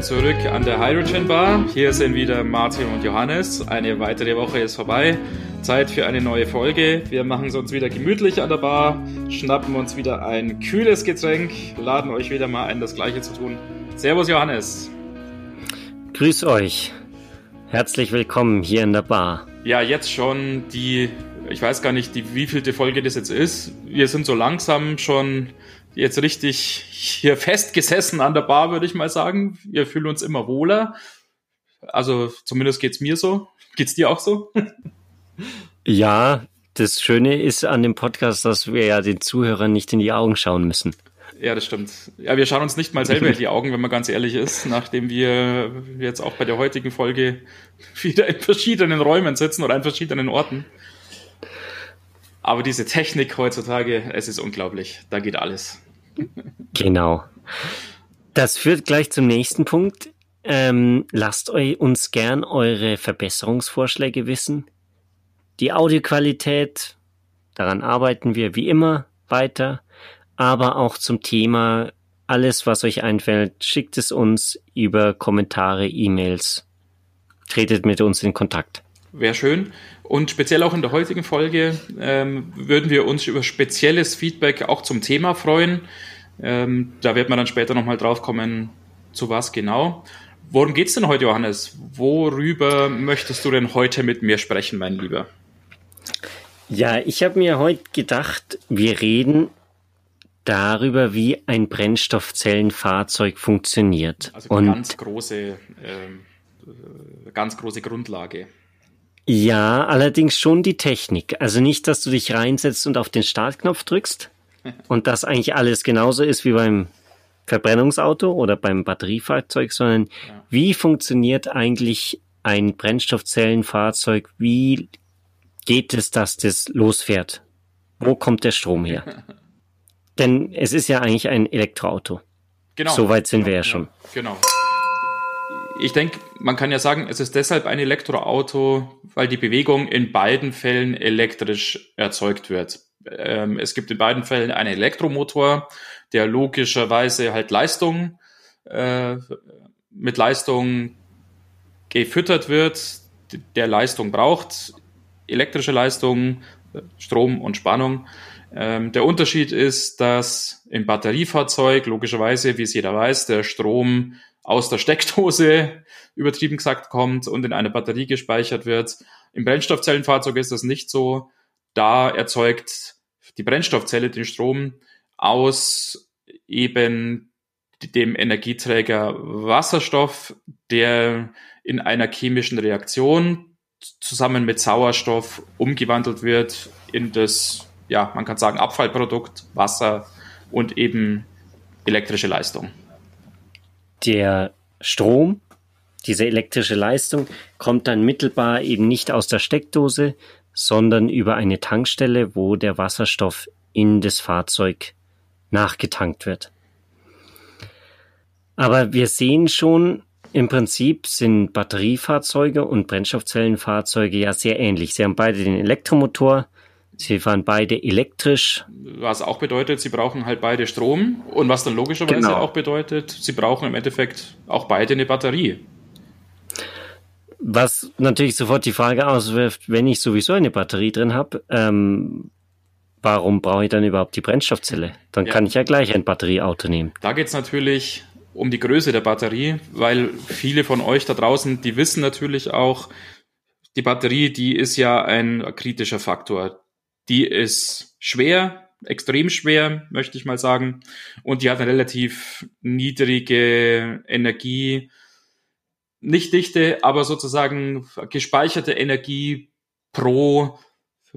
willkommen zurück an der Hydrogen Bar. Hier sind wieder Martin und Johannes. Eine weitere Woche ist vorbei. Zeit für eine neue Folge. Wir machen es uns wieder gemütlich an der Bar, schnappen uns wieder ein kühles Getränk, laden euch wieder mal ein, das Gleiche zu tun. Servus Johannes. Grüß euch. Herzlich willkommen hier in der Bar. Ja, jetzt schon die, ich weiß gar nicht, die wievielte Folge das jetzt ist. Wir sind so langsam schon jetzt richtig hier festgesessen an der Bar, würde ich mal sagen. Wir fühlen uns immer wohler. Also zumindest geht's mir so. Geht's dir auch so? ja, das Schöne ist an dem Podcast, dass wir ja den Zuhörern nicht in die Augen schauen müssen. Ja, das stimmt. Ja, wir schauen uns nicht mal selber in die Augen, wenn man ganz ehrlich ist, nachdem wir jetzt auch bei der heutigen Folge wieder in verschiedenen Räumen sitzen oder an verschiedenen Orten. Aber diese Technik heutzutage, es ist unglaublich. Da geht alles. Genau. Das führt gleich zum nächsten Punkt. Ähm, lasst euch uns gern eure Verbesserungsvorschläge wissen. Die Audioqualität, daran arbeiten wir wie immer weiter, aber auch zum Thema alles, was euch einfällt, schickt es uns über Kommentare, E-Mails. Tretet mit uns in Kontakt. Wäre schön. Und speziell auch in der heutigen Folge ähm, würden wir uns über spezielles Feedback auch zum Thema freuen. Ähm, da wird man dann später nochmal drauf kommen, zu was genau. Worum geht's denn heute, Johannes? Worüber möchtest du denn heute mit mir sprechen, mein Lieber? Ja, ich habe mir heute gedacht, wir reden darüber, wie ein Brennstoffzellenfahrzeug funktioniert. Also eine ganz große, äh, ganz große Grundlage. Ja, allerdings schon die Technik. Also nicht, dass du dich reinsetzt und auf den Startknopf drückst und das eigentlich alles genauso ist wie beim Verbrennungsauto oder beim Batteriefahrzeug, sondern ja. wie funktioniert eigentlich ein Brennstoffzellenfahrzeug? Wie geht es, dass das losfährt? Wo kommt der Strom her? Denn es ist ja eigentlich ein Elektroauto. Genau. Soweit sind genau, wir ja schon. Genau ich denke, man kann ja sagen, es ist deshalb ein Elektroauto, weil die Bewegung in beiden Fällen elektrisch erzeugt wird. Ähm, es gibt in beiden Fällen einen Elektromotor, der logischerweise halt Leistung äh, mit Leistung gefüttert wird, der Leistung braucht, elektrische Leistung, Strom und Spannung. Ähm, der Unterschied ist, dass im Batteriefahrzeug logischerweise, wie es jeder weiß, der Strom aus der Steckdose übertrieben gesagt kommt und in eine Batterie gespeichert wird. Im Brennstoffzellenfahrzeug ist das nicht so. Da erzeugt die Brennstoffzelle den Strom aus eben dem Energieträger Wasserstoff, der in einer chemischen Reaktion zusammen mit Sauerstoff umgewandelt wird in das, ja, man kann sagen, Abfallprodukt Wasser und eben elektrische Leistung der Strom, diese elektrische Leistung, kommt dann mittelbar eben nicht aus der Steckdose, sondern über eine Tankstelle, wo der Wasserstoff in das Fahrzeug nachgetankt wird. Aber wir sehen schon, im Prinzip sind Batteriefahrzeuge und Brennstoffzellenfahrzeuge ja sehr ähnlich. Sie haben beide den Elektromotor, Sie fahren beide elektrisch. Was auch bedeutet, sie brauchen halt beide Strom und was dann logischerweise genau. auch bedeutet, sie brauchen im Endeffekt auch beide eine Batterie. Was natürlich sofort die Frage auswirft, wenn ich sowieso eine Batterie drin habe, ähm, warum brauche ich dann überhaupt die Brennstoffzelle? Dann ja. kann ich ja gleich ein Batterieauto nehmen. Da geht es natürlich um die Größe der Batterie, weil viele von euch da draußen, die wissen natürlich auch, die Batterie, die ist ja ein kritischer Faktor. Die ist schwer, extrem schwer, möchte ich mal sagen. Und die hat eine relativ niedrige Energie, nicht dichte, aber sozusagen gespeicherte Energie pro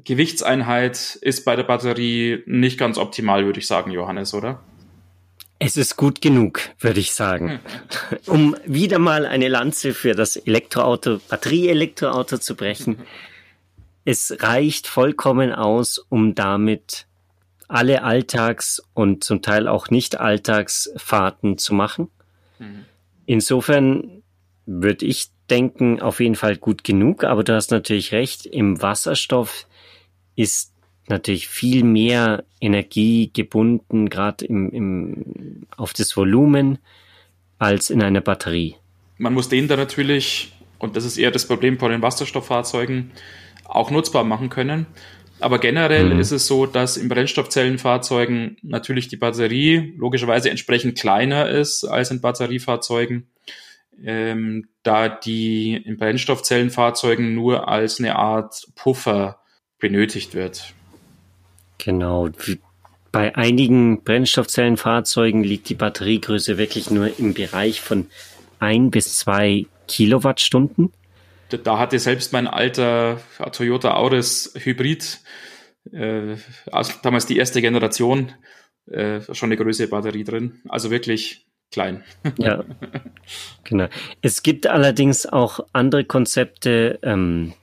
Gewichtseinheit ist bei der Batterie nicht ganz optimal, würde ich sagen, Johannes, oder? Es ist gut genug, würde ich sagen. Hm. Um wieder mal eine Lanze für das Elektroauto, Batterie-Elektroauto zu brechen. es reicht vollkommen aus, um damit alle Alltags- und zum Teil auch nicht Alltagsfahrten zu machen. Mhm. Insofern würde ich denken, auf jeden Fall gut genug, aber du hast natürlich recht, im Wasserstoff ist natürlich viel mehr Energie gebunden, gerade im, im, auf das Volumen. als in einer Batterie. Man muss den da natürlich, und das ist eher das Problem von den Wasserstofffahrzeugen, auch nutzbar machen können. Aber generell mhm. ist es so, dass in Brennstoffzellenfahrzeugen natürlich die Batterie logischerweise entsprechend kleiner ist als in Batteriefahrzeugen, ähm, da die in Brennstoffzellenfahrzeugen nur als eine Art Puffer benötigt wird. Genau. Bei einigen Brennstoffzellenfahrzeugen liegt die Batteriegröße wirklich nur im Bereich von ein bis zwei Kilowattstunden da hatte selbst mein alter Toyota Auris Hybrid, äh, also damals die erste Generation, äh, schon eine größere Batterie drin. Also wirklich klein. Ja, genau. Es gibt allerdings auch andere Konzepte, ähm,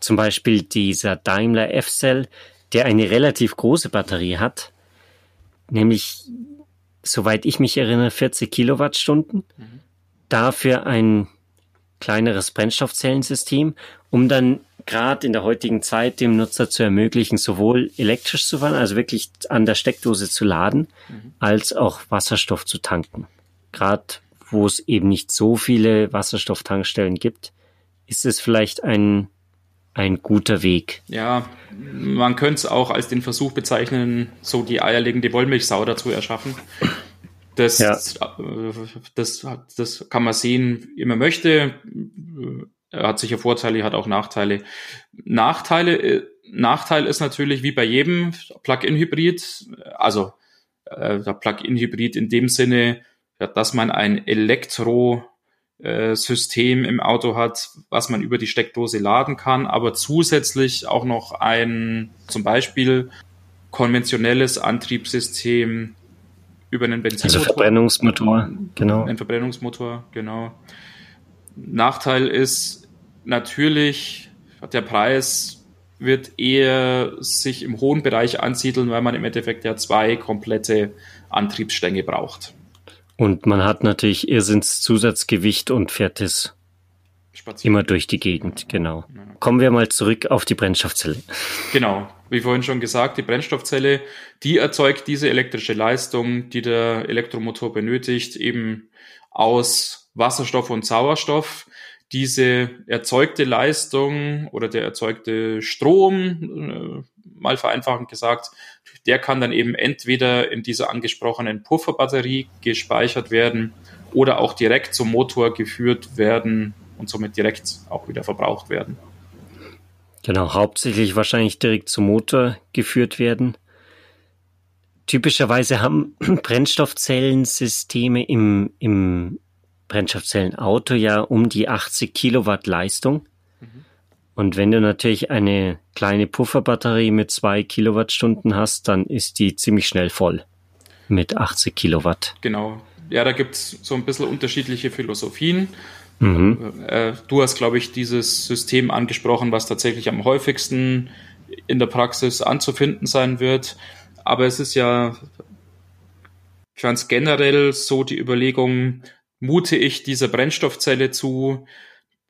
zum Beispiel dieser Daimler F-Cell, der eine relativ große Batterie hat, nämlich, soweit ich mich erinnere, 40 Kilowattstunden. Mhm. Dafür ein kleineres Brennstoffzellensystem, um dann gerade in der heutigen Zeit dem Nutzer zu ermöglichen, sowohl elektrisch zu fahren, also wirklich an der Steckdose zu laden, mhm. als auch Wasserstoff zu tanken. Gerade wo es eben nicht so viele Wasserstofftankstellen gibt, ist es vielleicht ein, ein guter Weg. Ja, man könnte es auch als den Versuch bezeichnen, so die eierlegende Wollmilchsau dazu erschaffen. Das, ja. das, das kann man sehen, wie man möchte. Er hat sicher Vorteile, hat auch Nachteile. Nachteile, Nachteil ist natürlich wie bei jedem Plug-in-Hybrid, also äh, der Plug-in-Hybrid in dem Sinne, dass man ein Elektro-System im Auto hat, was man über die Steckdose laden kann, aber zusätzlich auch noch ein zum Beispiel konventionelles Antriebssystem über einen Benzinmotor. Also Verbrennungsmotor, genau. Ein Verbrennungsmotor, genau. Nachteil ist natürlich, der Preis wird eher sich im hohen Bereich ansiedeln, weil man im Endeffekt ja zwei komplette Antriebsstänge braucht. Und man hat natürlich Irrsinns Zusatzgewicht und fährt es Spazieren. immer durch die Gegend, genau. Kommen wir mal zurück auf die Brennstoffzelle. Genau wie vorhin schon gesagt, die Brennstoffzelle, die erzeugt diese elektrische Leistung, die der Elektromotor benötigt, eben aus Wasserstoff und Sauerstoff. Diese erzeugte Leistung oder der erzeugte Strom, äh, mal vereinfachend gesagt, der kann dann eben entweder in dieser angesprochenen Pufferbatterie gespeichert werden oder auch direkt zum Motor geführt werden und somit direkt auch wieder verbraucht werden. Genau, hauptsächlich wahrscheinlich direkt zum Motor geführt werden. Typischerweise haben Brennstoffzellensysteme im, im Brennstoffzellenauto ja um die 80 Kilowatt Leistung. Mhm. Und wenn du natürlich eine kleine Pufferbatterie mit zwei Kilowattstunden hast, dann ist die ziemlich schnell voll mit 80 Kilowatt. Genau. Ja, da gibt's so ein bisschen unterschiedliche Philosophien. Mhm. Äh, du hast, glaube ich, dieses System angesprochen, was tatsächlich am häufigsten in der Praxis anzufinden sein wird. Aber es ist ja ganz generell so die Überlegung, mute ich dieser Brennstoffzelle zu,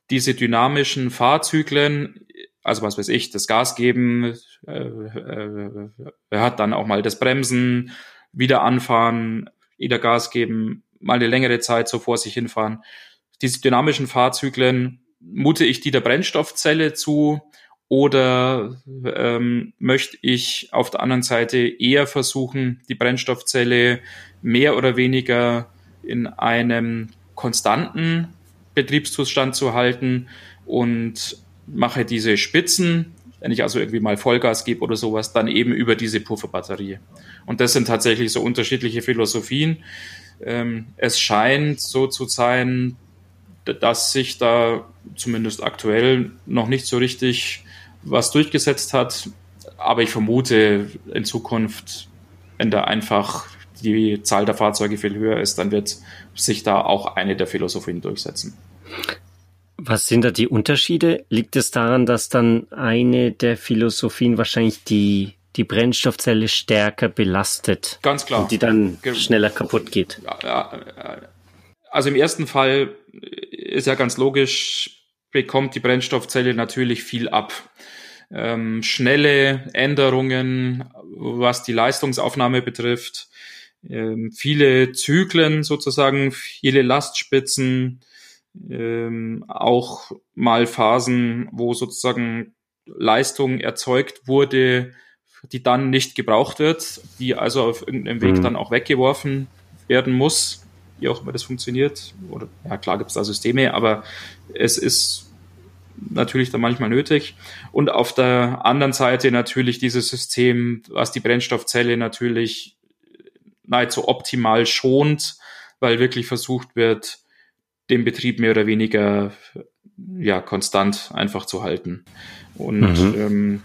diese dynamischen Fahrzyklen, also was weiß ich, das Gas geben, äh, äh, hat dann auch mal das Bremsen, wieder anfahren, wieder Gas geben, mal eine längere Zeit so vor sich hinfahren diese dynamischen Fahrzyklen, mute ich die der Brennstoffzelle zu oder ähm, möchte ich auf der anderen Seite eher versuchen, die Brennstoffzelle mehr oder weniger in einem konstanten Betriebszustand zu halten und mache diese Spitzen, wenn ich also irgendwie mal Vollgas gebe oder sowas, dann eben über diese Pufferbatterie. Und das sind tatsächlich so unterschiedliche Philosophien. Ähm, es scheint so zu sein, dass sich da zumindest aktuell noch nicht so richtig was durchgesetzt hat. Aber ich vermute, in Zukunft, wenn da einfach die Zahl der Fahrzeuge viel höher ist, dann wird sich da auch eine der Philosophien durchsetzen. Was sind da die Unterschiede? Liegt es daran, dass dann eine der Philosophien wahrscheinlich die, die Brennstoffzelle stärker belastet? Ganz klar. Und die dann schneller kaputt geht? Also im ersten Fall ist ja ganz logisch, bekommt die Brennstoffzelle natürlich viel ab. Ähm, schnelle Änderungen, was die Leistungsaufnahme betrifft, ähm, viele Zyklen sozusagen, viele Lastspitzen, ähm, auch mal Phasen, wo sozusagen Leistung erzeugt wurde, die dann nicht gebraucht wird, die also auf irgendeinem Weg mhm. dann auch weggeworfen werden muss, wie auch immer das funktioniert. Oder ja, klar gibt es da Systeme, aber es ist natürlich dann manchmal nötig. Und auf der anderen Seite natürlich dieses System, was die Brennstoffzelle natürlich nahezu optimal schont, weil wirklich versucht wird, den Betrieb mehr oder weniger ja konstant einfach zu halten. Und mhm. ähm,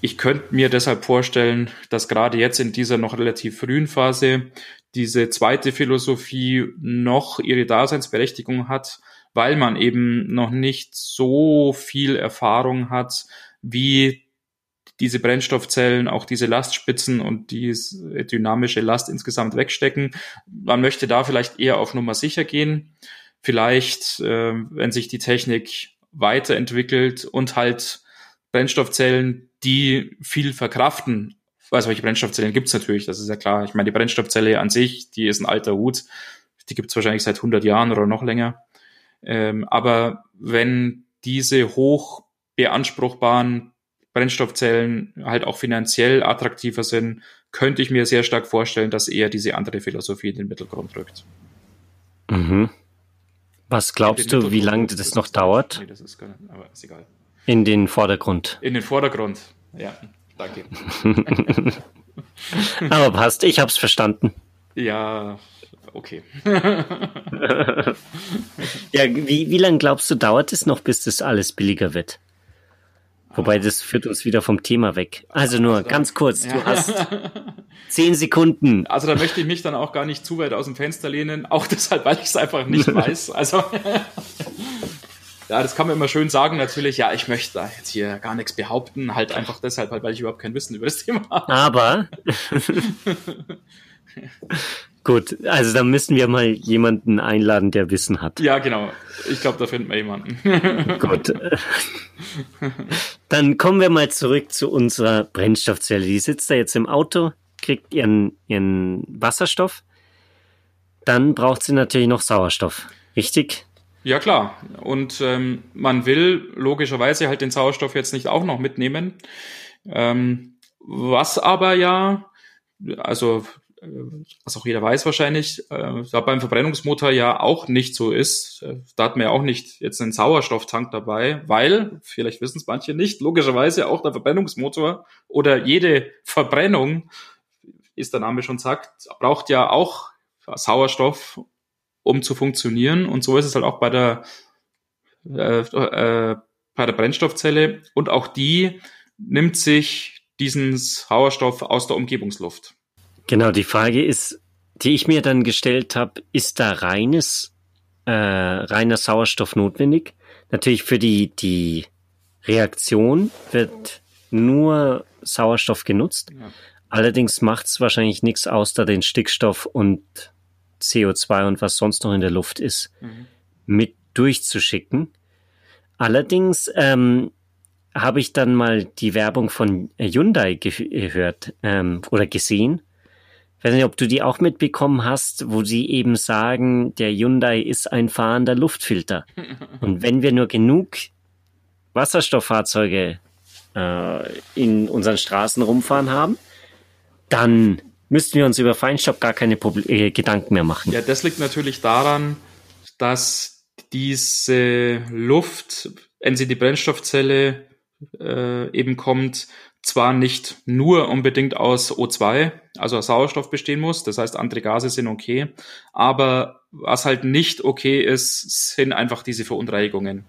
ich könnte mir deshalb vorstellen, dass gerade jetzt in dieser noch relativ frühen Phase diese zweite Philosophie noch ihre Daseinsberechtigung hat, weil man eben noch nicht so viel Erfahrung hat, wie diese Brennstoffzellen auch diese Lastspitzen und die dynamische Last insgesamt wegstecken. Man möchte da vielleicht eher auf Nummer sicher gehen. Vielleicht, äh, wenn sich die Technik weiterentwickelt und halt Brennstoffzellen, die viel verkraften. Also welche Brennstoffzellen gibt's natürlich, das ist ja klar. Ich meine, die Brennstoffzelle an sich, die ist ein alter Hut. Die gibt's wahrscheinlich seit 100 Jahren oder noch länger. Ähm, aber wenn diese hoch beanspruchbaren Brennstoffzellen halt auch finanziell attraktiver sind, könnte ich mir sehr stark vorstellen, dass eher diese andere Philosophie in den Mittelgrund rückt. Mhm. Was glaubst du, wie lange das, noch dauert? Nee, das ist gar nicht, aber ist egal. In den Vordergrund. In den Vordergrund, ja. Danke. aber passt, ich hab's verstanden. Ja, okay. ja, wie, wie lange glaubst du, dauert es noch, bis das alles billiger wird? Wobei, das führt uns wieder vom Thema weg. Also nur also ganz kurz, ja. du hast zehn Sekunden. Also da möchte ich mich dann auch gar nicht zu weit aus dem Fenster lehnen, auch deshalb, weil ich es einfach nicht weiß. Also ja, das kann man immer schön sagen natürlich. Ja, ich möchte da jetzt hier gar nichts behaupten, halt einfach deshalb, weil ich überhaupt kein Wissen über das Thema habe. Aber Gut, also dann müssen wir mal jemanden einladen, der Wissen hat. Ja, genau. Ich glaube, da finden wir jemanden. Gut. Dann kommen wir mal zurück zu unserer Brennstoffzelle. Die sitzt da jetzt im Auto, kriegt ihren, ihren Wasserstoff. Dann braucht sie natürlich noch Sauerstoff. Richtig? Ja, klar. Und ähm, man will logischerweise halt den Sauerstoff jetzt nicht auch noch mitnehmen. Ähm, was aber ja, also was auch jeder weiß wahrscheinlich, äh, da beim Verbrennungsmotor ja auch nicht so ist. Äh, da hat man ja auch nicht jetzt einen Sauerstofftank dabei, weil, vielleicht wissen es manche nicht, logischerweise auch der Verbrennungsmotor oder jede Verbrennung, ist der Name schon sagt, braucht ja auch Sauerstoff, um zu funktionieren. Und so ist es halt auch bei der, äh, äh, bei der Brennstoffzelle. Und auch die nimmt sich diesen Sauerstoff aus der Umgebungsluft. Genau, die Frage ist, die ich mir dann gestellt habe, ist da reines, äh, reiner Sauerstoff notwendig? Natürlich für die, die Reaktion wird nur Sauerstoff genutzt. Ja. Allerdings macht es wahrscheinlich nichts aus, da den Stickstoff und CO2 und was sonst noch in der Luft ist, mhm. mit durchzuschicken. Allerdings ähm, habe ich dann mal die Werbung von Hyundai gehört ähm, oder gesehen ich weiß nicht, ob du die auch mitbekommen hast, wo sie eben sagen, der Hyundai ist ein fahrender Luftfilter. Und wenn wir nur genug Wasserstofffahrzeuge äh, in unseren Straßen rumfahren haben, dann müssten wir uns über Feinstaub gar keine Probl äh, Gedanken mehr machen. Ja, das liegt natürlich daran, dass diese Luft, wenn sie die Brennstoffzelle äh, eben kommt, zwar nicht nur unbedingt aus O2, also aus Sauerstoff bestehen muss, das heißt, andere Gase sind okay, aber was halt nicht okay ist, sind einfach diese Verunreinigungen.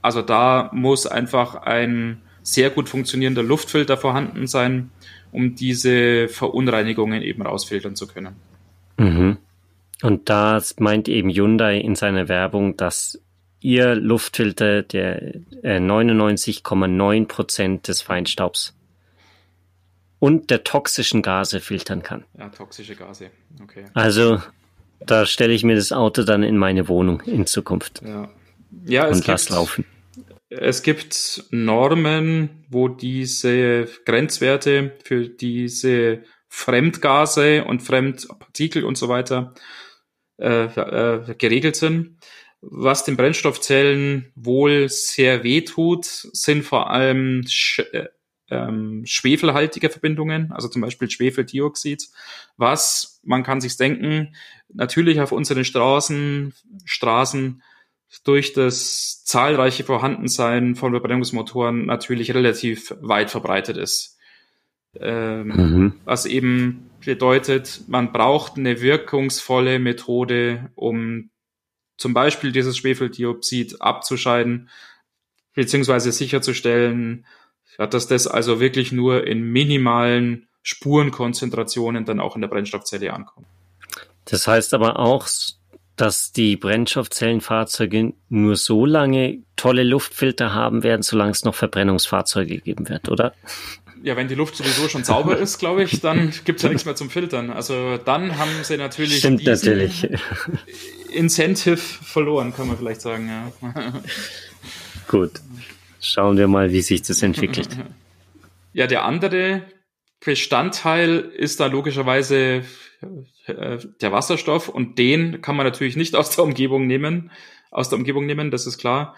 Also da muss einfach ein sehr gut funktionierender Luftfilter vorhanden sein, um diese Verunreinigungen eben rausfiltern zu können. Mhm. Und das meint eben Hyundai in seiner Werbung, dass ihr Luftfilter der äh, 99,9 Prozent des Feinstaubs und der toxischen Gase filtern kann. Ja, toxische Gase, okay. Also da stelle ich mir das Auto dann in meine Wohnung in Zukunft. Ja, ja es und lass laufen. Es gibt Normen, wo diese Grenzwerte für diese Fremdgase und Fremdpartikel und so weiter äh, äh, geregelt sind. Was den Brennstoffzellen wohl sehr weh tut, sind vor allem sch äh, ähm, schwefelhaltige Verbindungen, also zum Beispiel Schwefeldioxid, was, man kann sich denken, natürlich auf unseren Straßen, Straßen durch das zahlreiche Vorhandensein von Verbrennungsmotoren natürlich relativ weit verbreitet ist. Ähm, mhm. Was eben bedeutet, man braucht eine wirkungsvolle Methode, um zum Beispiel dieses Schwefeldioxid abzuscheiden, beziehungsweise sicherzustellen, dass das also wirklich nur in minimalen Spurenkonzentrationen dann auch in der Brennstoffzelle ankommt. Das heißt aber auch, dass die Brennstoffzellenfahrzeuge nur so lange tolle Luftfilter haben werden, solange es noch Verbrennungsfahrzeuge geben wird, oder? Ja, wenn die Luft sowieso schon sauber ist, glaube ich, dann gibt es ja nichts mehr zum Filtern. Also dann haben sie natürlich Stimmt natürlich. Incentive verloren, kann man vielleicht sagen. Ja. Gut, schauen wir mal, wie sich das entwickelt. Ja, der andere Bestandteil ist da logischerweise der Wasserstoff und den kann man natürlich nicht aus der Umgebung nehmen, aus der Umgebung nehmen, das ist klar.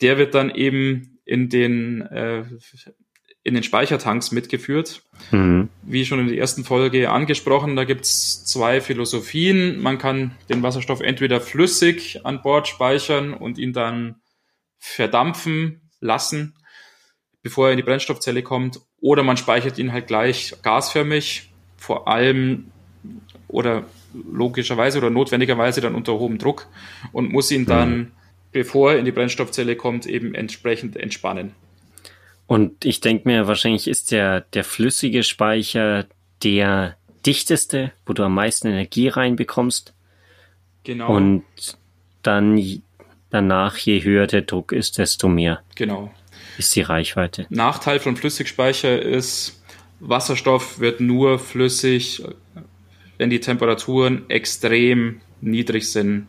Der wird dann eben in den äh, in den Speichertanks mitgeführt. Mhm. Wie schon in der ersten Folge angesprochen, da gibt's zwei Philosophien. Man kann den Wasserstoff entweder flüssig an Bord speichern und ihn dann verdampfen lassen, bevor er in die Brennstoffzelle kommt, oder man speichert ihn halt gleich gasförmig, vor allem oder logischerweise oder notwendigerweise dann unter hohem Druck und muss ihn dann, mhm. bevor er in die Brennstoffzelle kommt, eben entsprechend entspannen. Und ich denke mir, wahrscheinlich ist der, der flüssige Speicher der dichteste, wo du am meisten Energie reinbekommst. Genau. Und dann danach, je höher der Druck ist, desto mehr. Genau. Ist die Reichweite. Nachteil von Flüssigspeicher ist, Wasserstoff wird nur flüssig, wenn die Temperaturen extrem niedrig sind.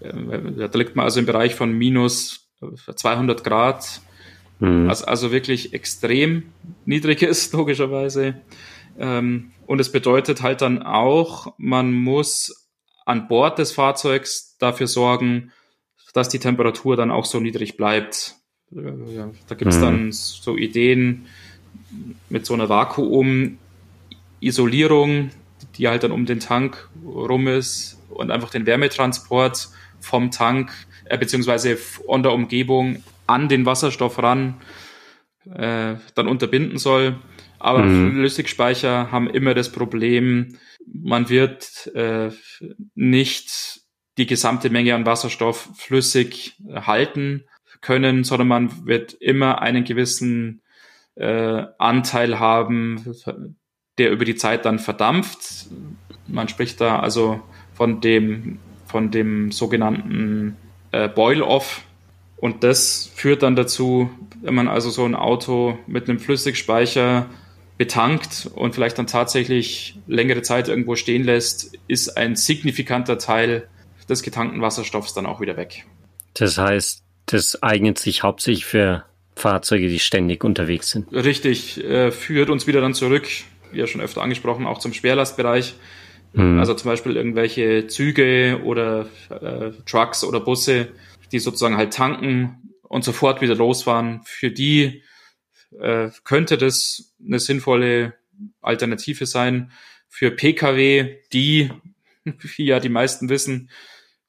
Äh, da liegt man also im Bereich von minus 200 Grad, mhm. was also wirklich extrem niedrig ist, logischerweise. Ähm, und es bedeutet halt dann auch, man muss an Bord des Fahrzeugs dafür sorgen, dass die Temperatur dann auch so niedrig bleibt. Äh, da gibt es mhm. dann so Ideen mit so einer Vakuum-Isolierung, die halt dann um den Tank rum ist und einfach den Wärmetransport vom Tank äh, beziehungsweise von der Umgebung an den Wasserstoff ran äh, dann unterbinden soll. Aber mhm. Flüssigspeicher haben immer das Problem, man wird äh, nicht die gesamte Menge an Wasserstoff flüssig halten können, sondern man wird immer einen gewissen äh, Anteil haben, der über die Zeit dann verdampft. Man spricht da also von dem, von dem sogenannten äh, Boil-Off. Und das führt dann dazu, wenn man also so ein Auto mit einem Flüssigspeicher betankt und vielleicht dann tatsächlich längere Zeit irgendwo stehen lässt, ist ein signifikanter Teil des getankten Wasserstoffs dann auch wieder weg. Das heißt, das eignet sich hauptsächlich für Fahrzeuge, die ständig unterwegs sind. Richtig, äh, führt uns wieder dann zurück ja schon öfter angesprochen, auch zum Schwerlastbereich. Mhm. Also zum Beispiel irgendwelche Züge oder äh, Trucks oder Busse, die sozusagen halt tanken und sofort wieder losfahren. Für die äh, könnte das eine sinnvolle Alternative sein. Für Pkw, die, wie ja die meisten wissen,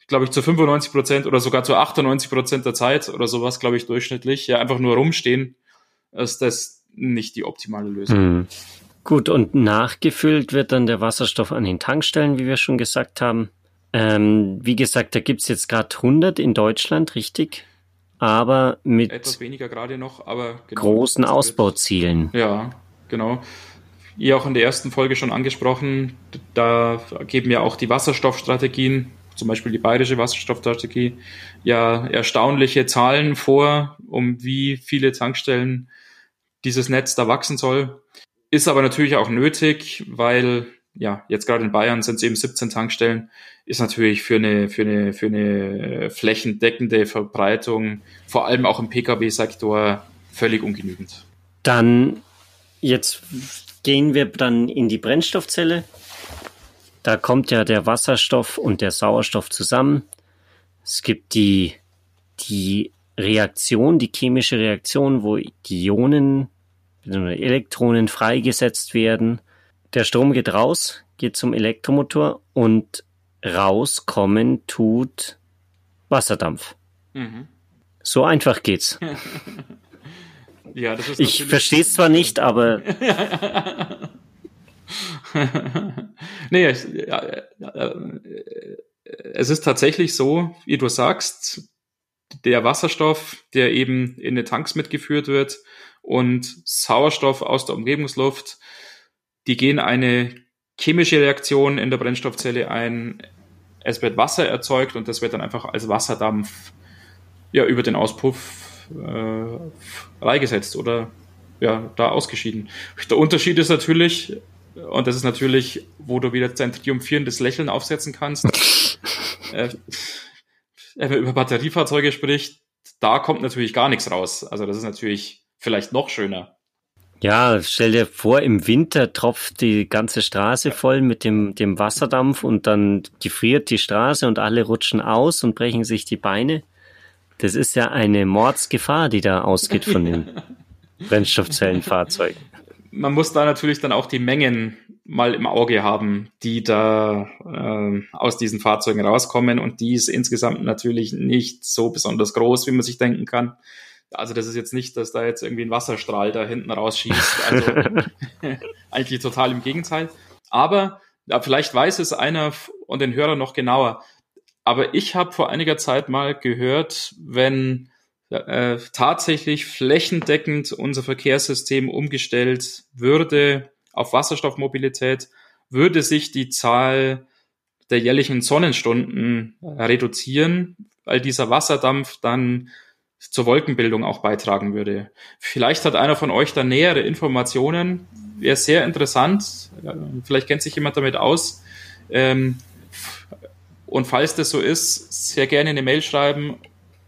glaube ich, zu 95 Prozent oder sogar zu 98 Prozent der Zeit oder sowas, glaube ich, durchschnittlich, ja, einfach nur rumstehen, ist das nicht die optimale Lösung. Mhm. Gut, und nachgefüllt wird dann der Wasserstoff an den Tankstellen, wie wir schon gesagt haben. Ähm, wie gesagt, da gibt's jetzt gerade 100 in Deutschland, richtig? Aber mit etwas weniger gerade noch, aber genau, großen Ausbauzielen. Ja, genau. Ihr auch in der ersten Folge schon angesprochen, da geben ja auch die Wasserstoffstrategien, zum Beispiel die bayerische Wasserstoffstrategie, ja erstaunliche Zahlen vor, um wie viele Tankstellen dieses Netz da wachsen soll. Ist aber natürlich auch nötig, weil ja, jetzt gerade in Bayern sind es eben 17 Tankstellen, ist natürlich für eine, für eine, für eine flächendeckende Verbreitung, vor allem auch im Pkw-Sektor, völlig ungenügend. Dann jetzt gehen wir dann in die Brennstoffzelle. Da kommt ja der Wasserstoff und der Sauerstoff zusammen. Es gibt die, die Reaktion, die chemische Reaktion, wo die Ionen, Elektronen freigesetzt werden. Der Strom geht raus, geht zum Elektromotor und rauskommen tut Wasserdampf. Mhm. So einfach geht's. ja, das ist ich verstehe es zwar nicht, aber. nee, ich, ja, äh, es ist tatsächlich so, wie du sagst, der Wasserstoff, der eben in den Tanks mitgeführt wird und Sauerstoff aus der Umgebungsluft, die gehen eine chemische Reaktion in der Brennstoffzelle ein. Es wird Wasser erzeugt und das wird dann einfach als Wasserdampf ja, über den Auspuff äh, freigesetzt oder ja, da ausgeschieden. Der Unterschied ist natürlich, und das ist natürlich, wo du wieder dein triumphierendes Lächeln aufsetzen kannst, äh, wenn man über Batteriefahrzeuge spricht, da kommt natürlich gar nichts raus. Also das ist natürlich vielleicht noch schöner. Ja, stell dir vor, im Winter tropft die ganze Straße voll mit dem, dem Wasserdampf und dann gefriert die Straße und alle rutschen aus und brechen sich die Beine. Das ist ja eine Mordsgefahr, die da ausgeht von den Brennstoffzellenfahrzeugen. Man muss da natürlich dann auch die Mengen mal im Auge haben, die da äh, aus diesen Fahrzeugen rauskommen. Und die ist insgesamt natürlich nicht so besonders groß, wie man sich denken kann. Also das ist jetzt nicht, dass da jetzt irgendwie ein Wasserstrahl da hinten rausschießt. Also eigentlich total im Gegenteil. Aber ja, vielleicht weiß es einer und den Hörer noch genauer. Aber ich habe vor einiger Zeit mal gehört, wenn äh, tatsächlich flächendeckend unser Verkehrssystem umgestellt würde auf Wasserstoffmobilität, würde sich die Zahl der jährlichen Sonnenstunden reduzieren, weil dieser Wasserdampf dann zur Wolkenbildung auch beitragen würde. Vielleicht hat einer von euch da nähere Informationen. Wäre sehr interessant. Vielleicht kennt sich jemand damit aus. Ähm, und falls das so ist, sehr gerne eine Mail schreiben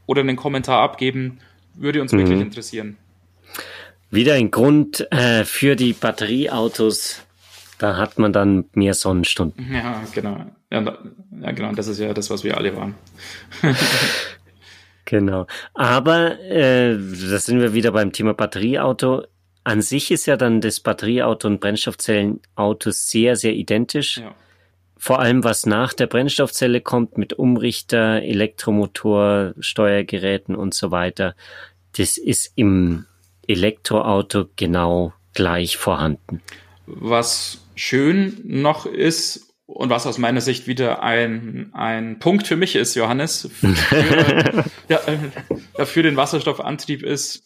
oder einen Kommentar abgeben. Würde uns mhm. wirklich interessieren. Wieder ein Grund äh, für die Batterieautos. Da hat man dann mehr Sonnenstunden. Ja, genau. Ja, ja, genau. Das ist ja das, was wir alle waren. genau. Aber äh, da sind wir wieder beim Thema Batterieauto. An sich ist ja dann das Batterieauto und Brennstoffzellenauto sehr, sehr identisch. Ja vor allem was nach der Brennstoffzelle kommt mit Umrichter, Elektromotor, Steuergeräten und so weiter, das ist im Elektroauto genau gleich vorhanden. Was schön noch ist und was aus meiner Sicht wieder ein, ein Punkt für mich ist, Johannes, für, ja, äh, für den Wasserstoffantrieb ist,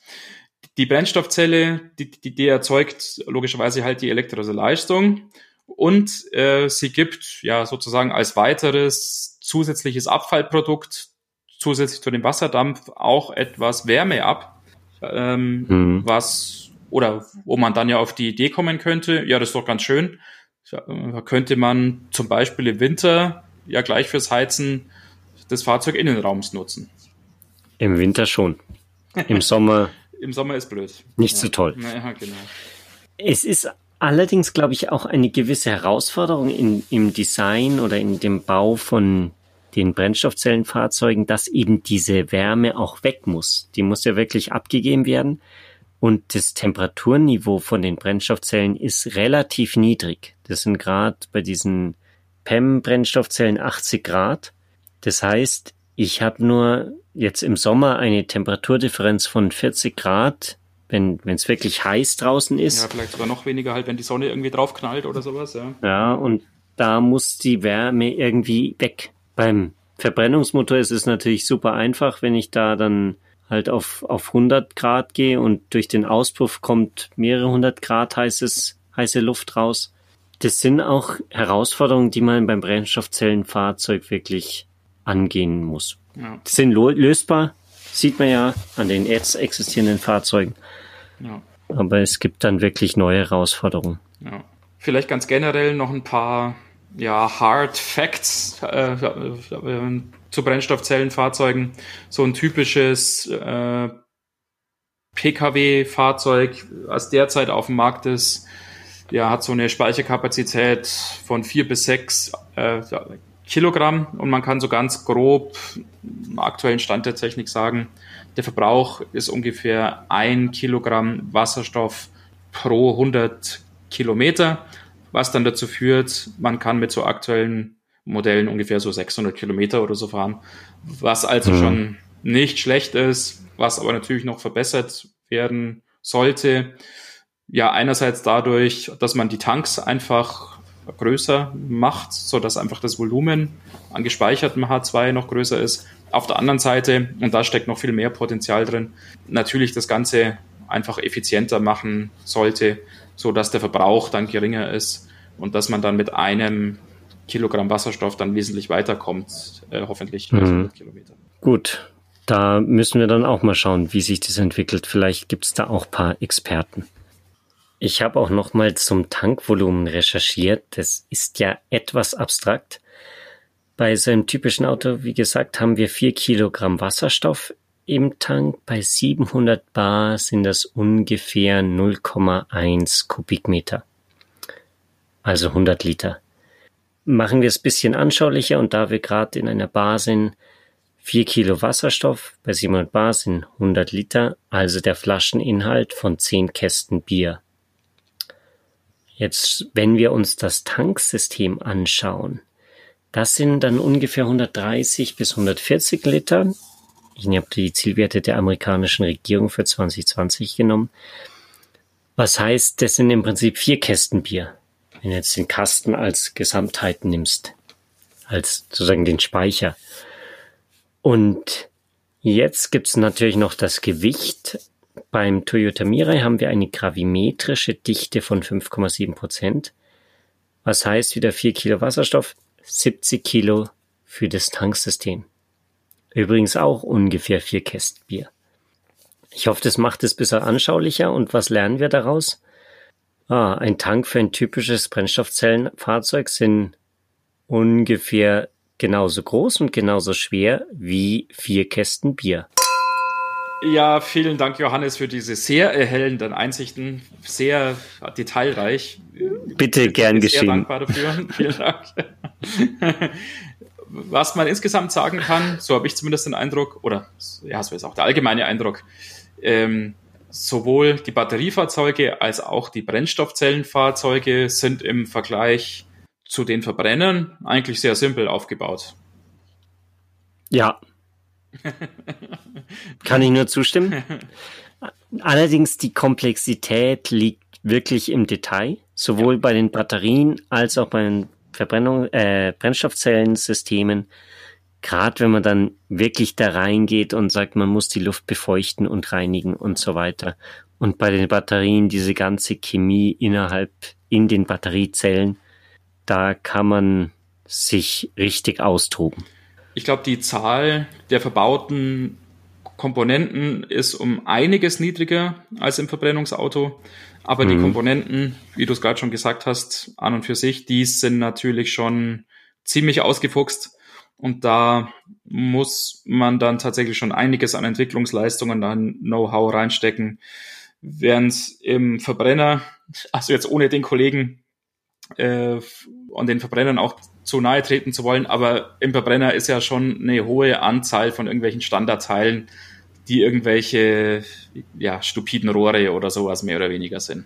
die Brennstoffzelle, die, die, die erzeugt logischerweise halt die elektrische Leistung und äh, sie gibt ja sozusagen als weiteres zusätzliches Abfallprodukt zusätzlich zu dem Wasserdampf auch etwas Wärme ab, ähm, mhm. was oder wo man dann ja auf die Idee kommen könnte, ja, das ist doch ganz schön. Da könnte man zum Beispiel im Winter ja gleich fürs Heizen des Fahrzeuginnenraums nutzen. Im Winter schon. Im Sommer. Im Sommer ist blöd. Nicht ja. so toll. Ja, genau. Es ist allerdings, glaube ich, auch eine gewisse Herausforderung in, im Design oder in dem Bau von den Brennstoffzellenfahrzeugen, dass eben diese Wärme auch weg muss. Die muss ja wirklich abgegeben werden. Und das Temperaturniveau von den Brennstoffzellen ist relativ niedrig. Das sind gerade bei diesen PEM-Brennstoffzellen 80 Grad. Das heißt, ich habe nur jetzt im Sommer eine Temperaturdifferenz von 40 Grad wenn es wirklich heiß draußen ist. Ja, vielleicht sogar noch weniger halt, wenn die Sonne irgendwie drauf knallt oder sowas, ja. Ja, und da muss die Wärme irgendwie weg. Beim Verbrennungsmotor ist es natürlich super einfach, wenn ich da dann halt auf, auf 100 Grad gehe und durch den Auspuff kommt mehrere hundert Grad heißes, heiße Luft raus. Das sind auch Herausforderungen, die man beim Brennstoffzellenfahrzeug wirklich angehen muss. Ja. Die sind lösbar, sieht man ja an den jetzt existierenden Fahrzeugen. Ja. Aber es gibt dann wirklich neue Herausforderungen. Ja. Vielleicht ganz generell noch ein paar ja, Hard Facts. Äh, zu Brennstoffzellenfahrzeugen. So ein typisches äh, Pkw-Fahrzeug, was derzeit auf dem Markt ist, ja, hat so eine Speicherkapazität von vier bis sechs äh, Kilogramm. Und man kann so ganz grob im aktuellen Stand der Technik sagen, der Verbrauch ist ungefähr ein Kilogramm Wasserstoff pro 100 Kilometer, was dann dazu führt, man kann mit so aktuellen Modellen ungefähr so 600 Kilometer oder so fahren, was also mhm. schon nicht schlecht ist, was aber natürlich noch verbessert werden sollte. Ja, einerseits dadurch, dass man die Tanks einfach größer macht, so dass einfach das Volumen an gespeichertem H2 noch größer ist. Auf der anderen Seite, und da steckt noch viel mehr Potenzial drin, natürlich das Ganze einfach effizienter machen sollte, so dass der Verbrauch dann geringer ist und dass man dann mit einem Kilogramm Wasserstoff dann wesentlich weiterkommt, äh, hoffentlich mhm. Kilometer. Gut, da müssen wir dann auch mal schauen, wie sich das entwickelt. Vielleicht gibt es da auch paar Experten. Ich habe auch noch mal zum Tankvolumen recherchiert. Das ist ja etwas abstrakt. Bei so einem typischen Auto, wie gesagt, haben wir vier Kilogramm Wasserstoff im Tank. Bei 700 Bar sind das ungefähr 0,1 Kubikmeter. Also 100 Liter. Machen wir es bisschen anschaulicher und da wir gerade in einer Bar sind, 4 Kilo Wasserstoff bei 700 Bar sind 100 Liter, also der Flascheninhalt von 10 Kästen Bier. Jetzt, wenn wir uns das Tanksystem anschauen, das sind dann ungefähr 130 bis 140 Liter. Ich habe die Zielwerte der amerikanischen Regierung für 2020 genommen. Was heißt, das sind im Prinzip vier Kästen Bier. Wenn du jetzt den Kasten als Gesamtheit nimmst, als sozusagen den Speicher. Und jetzt gibt's natürlich noch das Gewicht beim Toyota Mirai haben wir eine gravimetrische Dichte von 5,7 Prozent. Was heißt wieder 4 Kilo Wasserstoff, 70 Kilo für das Tanksystem. Übrigens auch ungefähr 4 Kästen Bier. Ich hoffe, das macht es besser anschaulicher. Und was lernen wir daraus? Ah, ein Tank für ein typisches Brennstoffzellenfahrzeug sind ungefähr genauso groß und genauso schwer wie vier Kästen Bier. Ja, vielen Dank, Johannes, für diese sehr erhellenden Einsichten. Sehr detailreich. Bitte gern geschehen. Sehr dankbar dafür. vielen Dank. Was man insgesamt sagen kann, so habe ich zumindest den Eindruck, oder ja, so ist auch der allgemeine Eindruck, ähm, sowohl die Batteriefahrzeuge als auch die Brennstoffzellenfahrzeuge sind im Vergleich zu den Verbrennern eigentlich sehr simpel aufgebaut. Ja, kann ich nur zustimmen. Allerdings die Komplexität liegt wirklich im Detail, sowohl ja. bei den Batterien als auch bei den Verbrennung, äh, Brennstoffzellensystemen. Gerade wenn man dann wirklich da reingeht und sagt, man muss die Luft befeuchten und reinigen und so weiter. Und bei den Batterien diese ganze Chemie innerhalb in den Batteriezellen, da kann man sich richtig austoben. Ich glaube, die Zahl der verbauten Komponenten ist um einiges niedriger als im Verbrennungsauto. Aber mhm. die Komponenten, wie du es gerade schon gesagt hast, an und für sich, die sind natürlich schon ziemlich ausgefuchst. Und da muss man dann tatsächlich schon einiges an Entwicklungsleistungen, an Know-how reinstecken. Während im Verbrenner, also jetzt ohne den Kollegen äh, und den Verbrennern auch zu nahe treten zu wollen, aber im Verbrenner ist ja schon eine hohe Anzahl von irgendwelchen Standardteilen, die irgendwelche ja, stupiden Rohre oder sowas mehr oder weniger sind.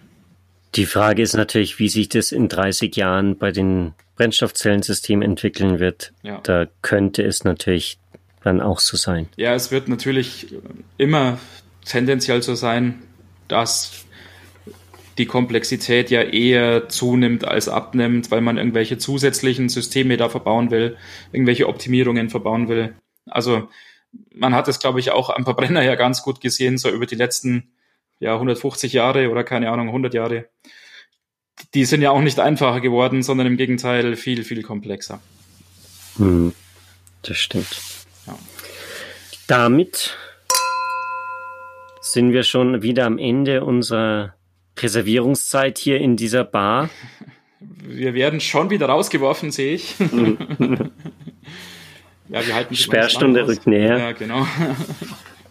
Die Frage ist natürlich, wie sich das in 30 Jahren bei den Brennstoffzellensystemen entwickeln wird. Ja. Da könnte es natürlich dann auch so sein. Ja, es wird natürlich immer tendenziell so sein, dass die Komplexität ja eher zunimmt als abnimmt, weil man irgendwelche zusätzlichen Systeme da verbauen will, irgendwelche Optimierungen verbauen will. Also man hat es, glaube ich, auch am Verbrenner ja ganz gut gesehen, so über die letzten ja, 150 Jahre oder keine Ahnung, 100 Jahre. Die sind ja auch nicht einfacher geworden, sondern im Gegenteil viel, viel komplexer. Hm, das stimmt. Ja. Damit sind wir schon wieder am Ende unserer Reservierungszeit hier in dieser Bar? Wir werden schon wieder rausgeworfen, sehe ich. ja, wir halten Sperrstunde rückt näher. Ja, genau.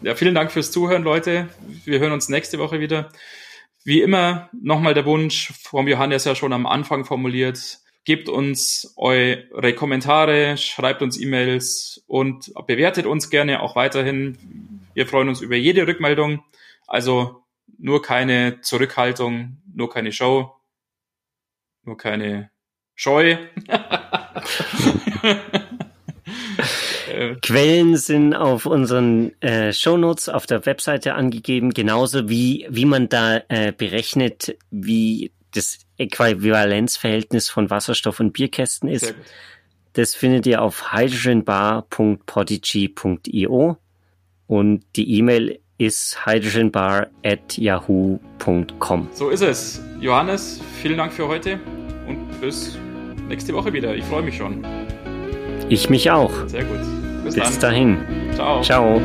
Ja, vielen Dank fürs Zuhören, Leute. Wir hören uns nächste Woche wieder. Wie immer nochmal der Wunsch vom Johannes ja schon am Anfang formuliert. Gebt uns eure Kommentare, schreibt uns E-Mails und bewertet uns gerne auch weiterhin. Wir freuen uns über jede Rückmeldung. Also nur keine Zurückhaltung, nur keine Show, nur keine Scheu. Quellen sind auf unseren äh, Shownotes auf der Webseite angegeben, genauso wie, wie man da äh, berechnet, wie das Äquivalenzverhältnis von Wasserstoff und Bierkästen ist. Das findet ihr auf hydrogenbar.podigy.io und die E-Mail ist hydrogenbar at yahoo.com. So ist es. Johannes, vielen Dank für heute und bis nächste Woche wieder. Ich freue mich schon. Ich mich auch. Sehr gut. Bis, Bis dahin. Ciao. Ciao.